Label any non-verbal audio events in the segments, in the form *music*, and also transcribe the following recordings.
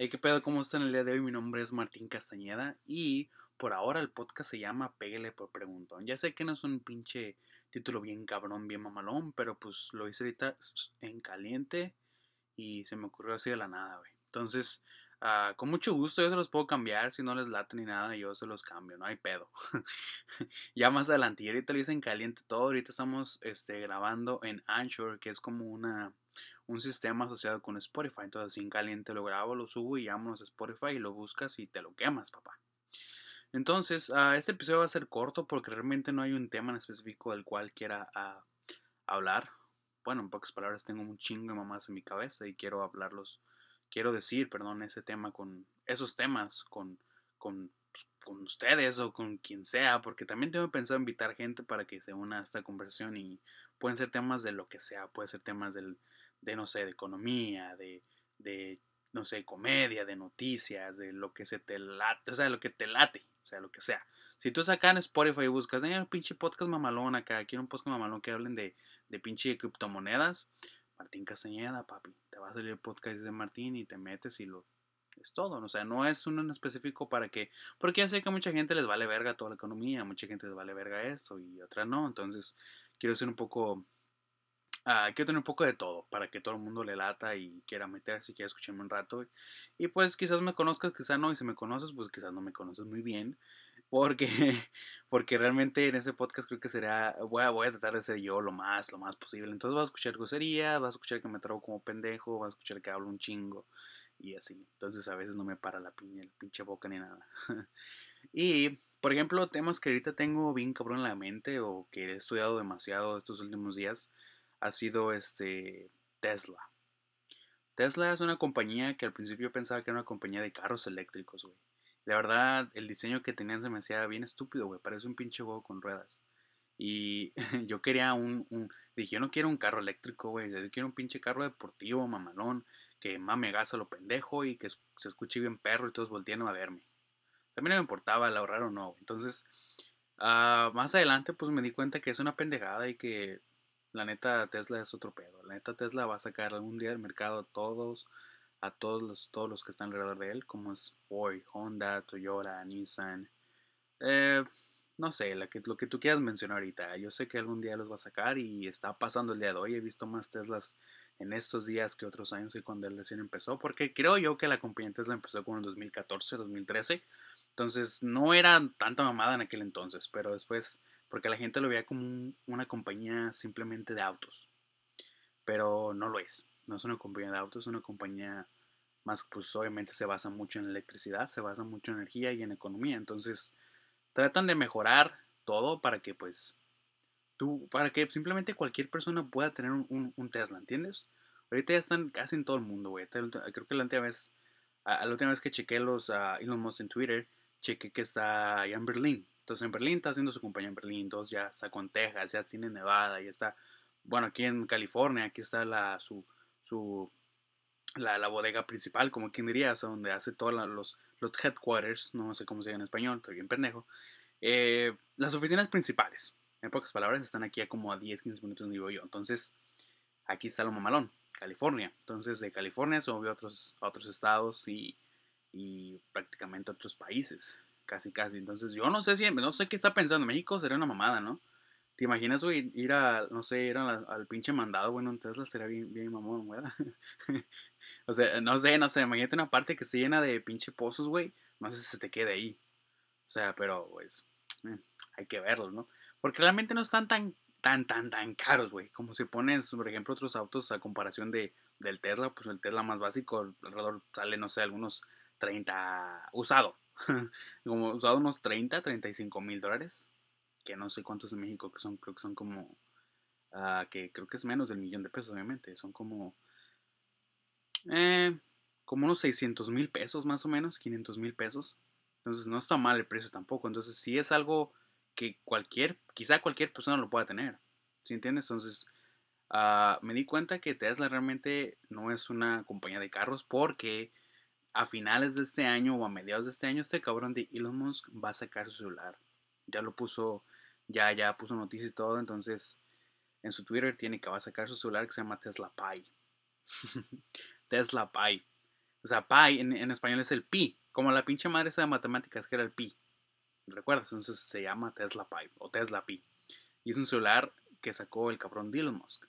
Hey, ¿qué pedo? ¿Cómo están el día de hoy? Mi nombre es Martín Castañeda y por ahora el podcast se llama Pégale por Preguntón. Ya sé que no es un pinche título bien cabrón, bien mamalón, pero pues lo hice ahorita en caliente y se me ocurrió así de la nada, güey. Entonces, uh, con mucho gusto yo se los puedo cambiar, si no les late ni nada, yo se los cambio, no hay pedo. *laughs* ya más adelante, y ahorita lo hice en caliente todo, ahorita estamos este, grabando en Anchor, que es como una un sistema asociado con Spotify. Entonces, en caliente lo grabo, lo subo y llamamos a Spotify y lo buscas y te lo quemas, papá. Entonces, uh, este episodio va a ser corto porque realmente no hay un tema en específico del cual quiera uh, hablar. Bueno, en pocas palabras, tengo un chingo de mamás en mi cabeza y quiero hablarlos, quiero decir, perdón, ese tema con esos temas con, con, con ustedes o con quien sea, porque también tengo pensado invitar gente para que se una a esta conversación y pueden ser temas de lo que sea, puede ser temas del, de, no sé, de economía, de, de, no sé, comedia, de noticias, de lo que se te late, o sea, lo que te late, o sea, lo que sea. Si tú acá en Spotify y buscas, eh, pinche podcast mamalón acá, quiero un podcast mamalón que hablen de, de pinche criptomonedas, Martín Castañeda, papi, te va a salir el podcast de Martín y te metes y lo es todo, o sea, no es uno específico para que, porque ya sé que a mucha gente les vale verga toda la economía, mucha gente les vale verga esto y otra no, entonces quiero ser un poco Uh, quiero tener un poco de todo para que todo el mundo le lata y quiera meterse y quiera escucharme un rato. Y pues quizás me conozcas, quizás no. Y si me conoces, pues quizás no me conoces muy bien. Porque, *laughs* porque realmente en ese podcast creo que será, voy a, voy a tratar de ser yo lo más, lo más posible. Entonces vas a escuchar grosería, vas a escuchar que me trago como pendejo, vas a escuchar que hablo un chingo y así. Entonces a veces no me para la piña, el pinche boca ni nada. *laughs* y, por ejemplo, temas que ahorita tengo bien cabrón en la mente o que he estudiado demasiado estos últimos días ha sido este Tesla. Tesla es una compañía que al principio pensaba que era una compañía de carros eléctricos, güey. La verdad, el diseño que tenían se me hacía bien estúpido, güey. Parece un pinche huevo con ruedas. Y *laughs* yo quería un, Dije, yo no quiero un carro eléctrico, güey. Yo quiero un pinche carro deportivo, mamalón. Que mame gas lo pendejo y que se escuche bien perro y todos voltean a verme. También me importaba el ahorrar o no. Entonces, uh, más adelante, pues me di cuenta que es una pendejada y que la neta Tesla es otro pedo. La neta Tesla va a sacar algún día del mercado a todos, a todos los, todos los que están alrededor de él, como es Ford, Honda, Toyota, Nissan. Eh, no sé, que, lo que tú quieras mencionar ahorita. Yo sé que algún día los va a sacar y está pasando el día de hoy. He visto más Teslas en estos días que otros años y cuando él recién empezó, porque creo yo que la compañía Tesla empezó como en 2014, 2013. Entonces no era tanta mamada en aquel entonces, pero después porque la gente lo veía como una compañía simplemente de autos. Pero no lo es. No es una compañía de autos, es una compañía más, pues obviamente se basa mucho en electricidad, se basa mucho en energía y en economía. Entonces, tratan de mejorar todo para que, pues, tú, para que simplemente cualquier persona pueda tener un, Tesla, ¿entiendes? Ahorita ya están casi en todo el mundo, güey. Creo que la última vez, la última vez que chequé los uh, Elon Musk en Twitter, chequé que está allá en Berlín. Entonces en Berlín está haciendo su compañía en Berlín, dos ya sacó en Texas, ya tiene Nevada, ya está, bueno, aquí en California, aquí está la, su, su, la, bodega principal, como quien diría, o donde hace todos los, los headquarters, no sé cómo se llama en español, estoy bien pendejo, eh, las oficinas principales, en pocas palabras, están aquí a como a 10, 15 minutos donde vivo yo, entonces aquí está lo mamalón, California, entonces de California se movió a otros, a otros estados y, y prácticamente a otros países casi, casi. Entonces, yo no sé si, no sé qué está pensando. México sería una mamada, ¿no? ¿Te imaginas, güey, ir a, no sé, ir al pinche mandado, güey, en Tesla sería bien, bien mamón, güey. *laughs* o sea, no sé, no sé, imagínate una parte que se llena de pinche pozos, güey. No sé si se te quede ahí. O sea, pero, pues, eh, hay que verlo, ¿no? Porque realmente no están tan, tan, tan, tan caros, güey. Como si pones, por ejemplo, otros autos a comparación de, del Tesla, pues el Tesla más básico, alrededor sale, no sé, algunos 30 usado, *laughs* como usado unos 30, 35 mil dólares. Que no sé cuántos en México, que son, creo que son como. Uh, que creo que es menos del millón de pesos, obviamente. Son como. Eh, como unos 600 mil pesos más o menos, 500 mil pesos. Entonces no está mal el precio tampoco. Entonces sí es algo que cualquier, quizá cualquier persona lo pueda tener. ¿Sí entiendes? Entonces uh, me di cuenta que Tesla realmente no es una compañía de carros porque a finales de este año o a mediados de este año, este cabrón de Elon Musk va a sacar su celular. Ya lo puso, ya, ya puso noticias y todo, entonces en su Twitter tiene que va a sacar su celular que se llama Tesla Pi. *laughs* Tesla Pi. O sea, pi en, en español es el pi, como la pinche madre esa de matemáticas que era el pi. ¿Recuerdas? Entonces se llama Tesla Pi o Tesla Pi. Y es un celular que sacó el cabrón de Elon Musk,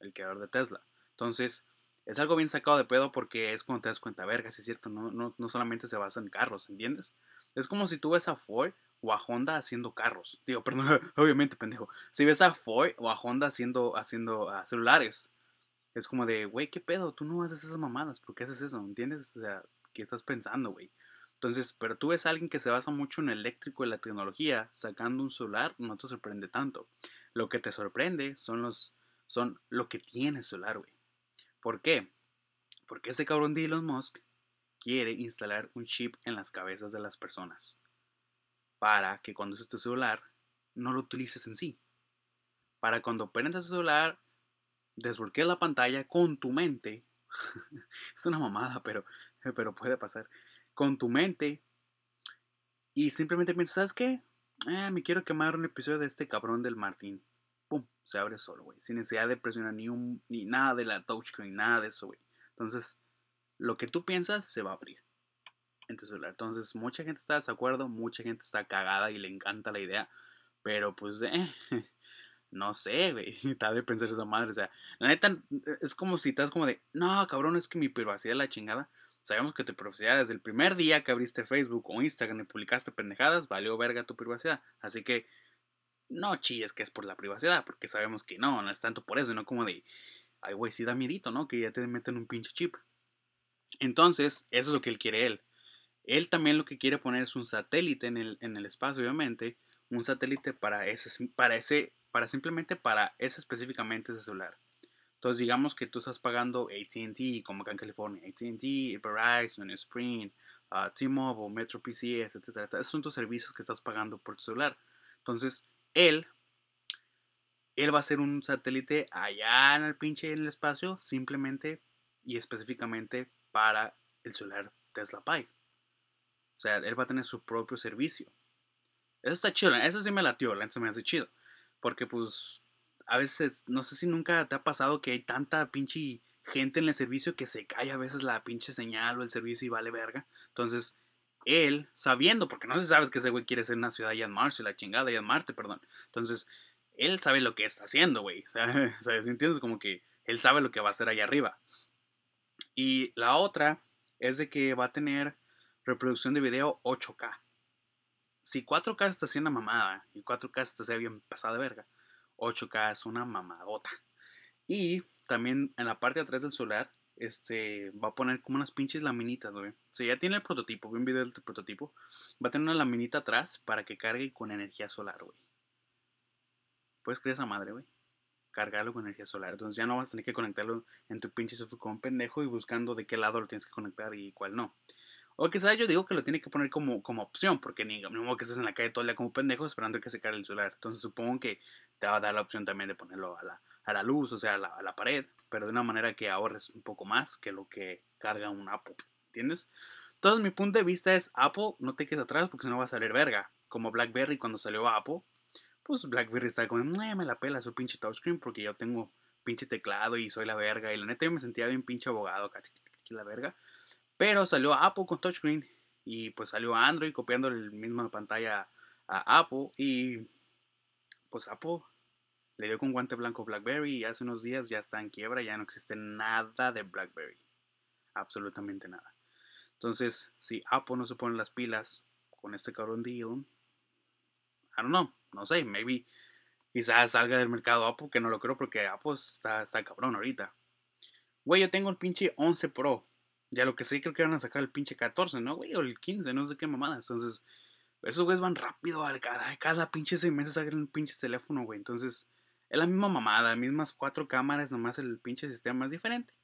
el creador de Tesla. Entonces, es algo bien sacado de pedo porque es cuando te das cuenta, verga, si es cierto, no, no, no solamente se basa en carros, ¿entiendes? Es como si tú ves a Ford o a Honda haciendo carros. Digo, *laughs* perdón, obviamente, pendejo. Si ves a Ford o a Honda haciendo, haciendo uh, celulares, es como de, güey, ¿qué pedo? Tú no haces esas mamadas, ¿por qué haces eso? ¿Entiendes? O sea, ¿qué estás pensando, güey? Entonces, pero tú ves a alguien que se basa mucho en el eléctrico y la tecnología, sacando un celular, no te sorprende tanto. Lo que te sorprende son los, son lo que tiene el celular, güey. ¿Por qué? Porque ese cabrón de Elon Musk quiere instalar un chip en las cabezas de las personas para que cuando uses tu celular no lo utilices en sí. Para cuando prendas tu celular, desbloquees la pantalla con tu mente. *laughs* es una mamada, pero, pero puede pasar. Con tu mente. Y simplemente piensas, ¿sabes qué? Eh, me quiero quemar un episodio de este cabrón del Martín. Se abre solo, güey. Sin necesidad de presionar ni, un, ni nada de la touchscreen, nada de eso, güey. Entonces, lo que tú piensas se va a abrir en tu celular. Entonces, mucha gente está de acuerdo, mucha gente está cagada y le encanta la idea, pero pues, eh, *laughs* no sé, güey, *laughs* está de pensar esa madre, o sea, la neta, es como si estás como de, no, cabrón, es que mi privacidad es la chingada. Sabemos que tu privacidad desde el primer día que abriste Facebook o Instagram y publicaste pendejadas, valió verga tu privacidad. Así que no chilles que es por la privacidad, porque sabemos que no, no es tanto por eso, no como de, ay, güey, sí da miedito, ¿no? Que ya te meten un pinche chip. Entonces, eso es lo que él quiere él. Él también lo que quiere poner es un satélite en el, en el espacio, obviamente. Un satélite para ese, para ese, para simplemente para ese específicamente ese celular. Entonces, digamos que tú estás pagando ATT, como acá en California, ATT, Verizon, Sprint, uh, T-Mobile, Metro PCS, etc. Esos son tus servicios que estás pagando por tu celular. Entonces, él, él va a ser un satélite allá en el pinche en el espacio, simplemente y específicamente para el celular Tesla Pi. O sea, él va a tener su propio servicio. Eso está chido, eso sí me latió, la me hace chido. Porque pues a veces, no sé si nunca te ha pasado que hay tanta pinche gente en el servicio que se cae a veces la pinche señal o el servicio y vale verga. Entonces, él, sabiendo, porque no se sabe que ese güey quiere ser una ciudad allá en Marte, la chingada allá en Marte, perdón. Entonces, él sabe lo que está haciendo, güey. O sea, *laughs* ¿entiendes? Como que él sabe lo que va a hacer allá arriba. Y la otra es de que va a tener reproducción de video 8K. Si 4K está haciendo mamada y 4K está bien pasada de verga, 8K es una mamadota. Y también en la parte de atrás del celular, este, va a poner como unas pinches laminitas, güey. O sea, ya tiene el prototipo, vi un video del prototipo. Va a tener una laminita atrás para que cargue con energía solar, güey. Puedes creer esa madre, güey. Cargarlo con energía solar. Entonces ya no vas a tener que conectarlo en tu pinche software como un pendejo y buscando de qué lado lo tienes que conectar y cuál no. O quizás yo digo que lo tiene que poner como, como opción, porque ni, modo que estés en la calle todo el día como pendejo esperando que se cargue el celular. Entonces supongo que te va a dar la opción también de ponerlo a la, a la luz, o sea, a la, a pared, pero de una manera que ahorres un poco más que lo que carga un Apple, ¿entiendes? Entonces mi punto de vista es Apple, no te quedes atrás porque si no va a salir verga. Como BlackBerry cuando salió Apple, pues BlackBerry está como, me la pela su pinche touchscreen porque yo tengo pinche teclado y soy la verga. Y la neta yo me sentía bien pinche abogado, casi la verga. Pero salió Apple con touchscreen y pues salió Android copiando la misma pantalla a Apple y pues Apple le dio con guante blanco BlackBerry y hace unos días ya está en quiebra, ya no existe nada de BlackBerry. Absolutamente nada. Entonces, si Apple no se pone las pilas con este cabrón de Elon, I don't know, no sé, maybe quizás salga del mercado Apple, que no lo creo porque Apple está, está cabrón ahorita. Güey, yo tengo el pinche 11 Pro ya lo que sé, creo que van a sacar el pinche 14, ¿no, güey? O el 15, no sé qué mamada. Entonces, esos güeyes van rápido, cada, cada pinche seis meses sacan un pinche teléfono, güey. Entonces, es la misma mamada, mismas cuatro cámaras, nomás el pinche sistema es diferente.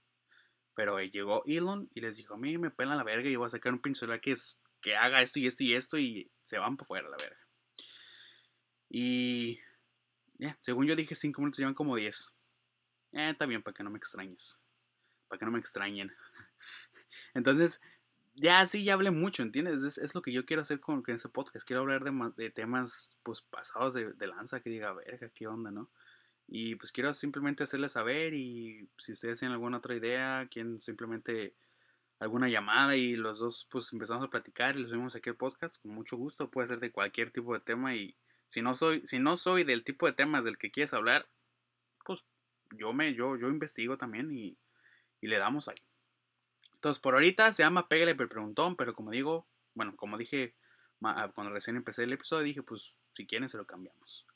Pero eh, llegó Elon y les dijo, a mí me pelan la verga y voy a sacar un pinche que, es, que haga esto y esto y esto y se van para afuera la verga. Y, según yo dije 5 minutos, llevan como 10. Eh, está bien, para que no me extrañes. Para que no me extrañen. *laughs* Entonces, ya sí, ya hablé mucho, ¿entiendes? Es, lo que yo quiero hacer con, con ese podcast. Quiero hablar de, de temas, pues, pasados de, de, lanza, que diga, verga, qué onda, ¿no? Y pues quiero simplemente hacerles saber y si ustedes tienen alguna otra idea, quieren simplemente alguna llamada y los dos pues empezamos a platicar y les subimos aquí el podcast con mucho gusto. Puede ser de cualquier tipo de tema y si no soy, si no soy del tipo de temas del que quieres hablar, pues yo me, yo, yo investigo también y, y le damos ahí. Entonces por ahorita se llama Pégale per Preguntón, pero como digo, bueno, como dije cuando recién empecé el episodio, dije pues si quieren se lo cambiamos.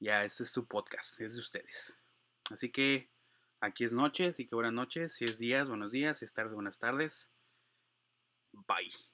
Ya este es su podcast, es de ustedes. Así que aquí es noche, así que buenas noches. Si es días, buenos días. Si es tarde, buenas tardes. Bye.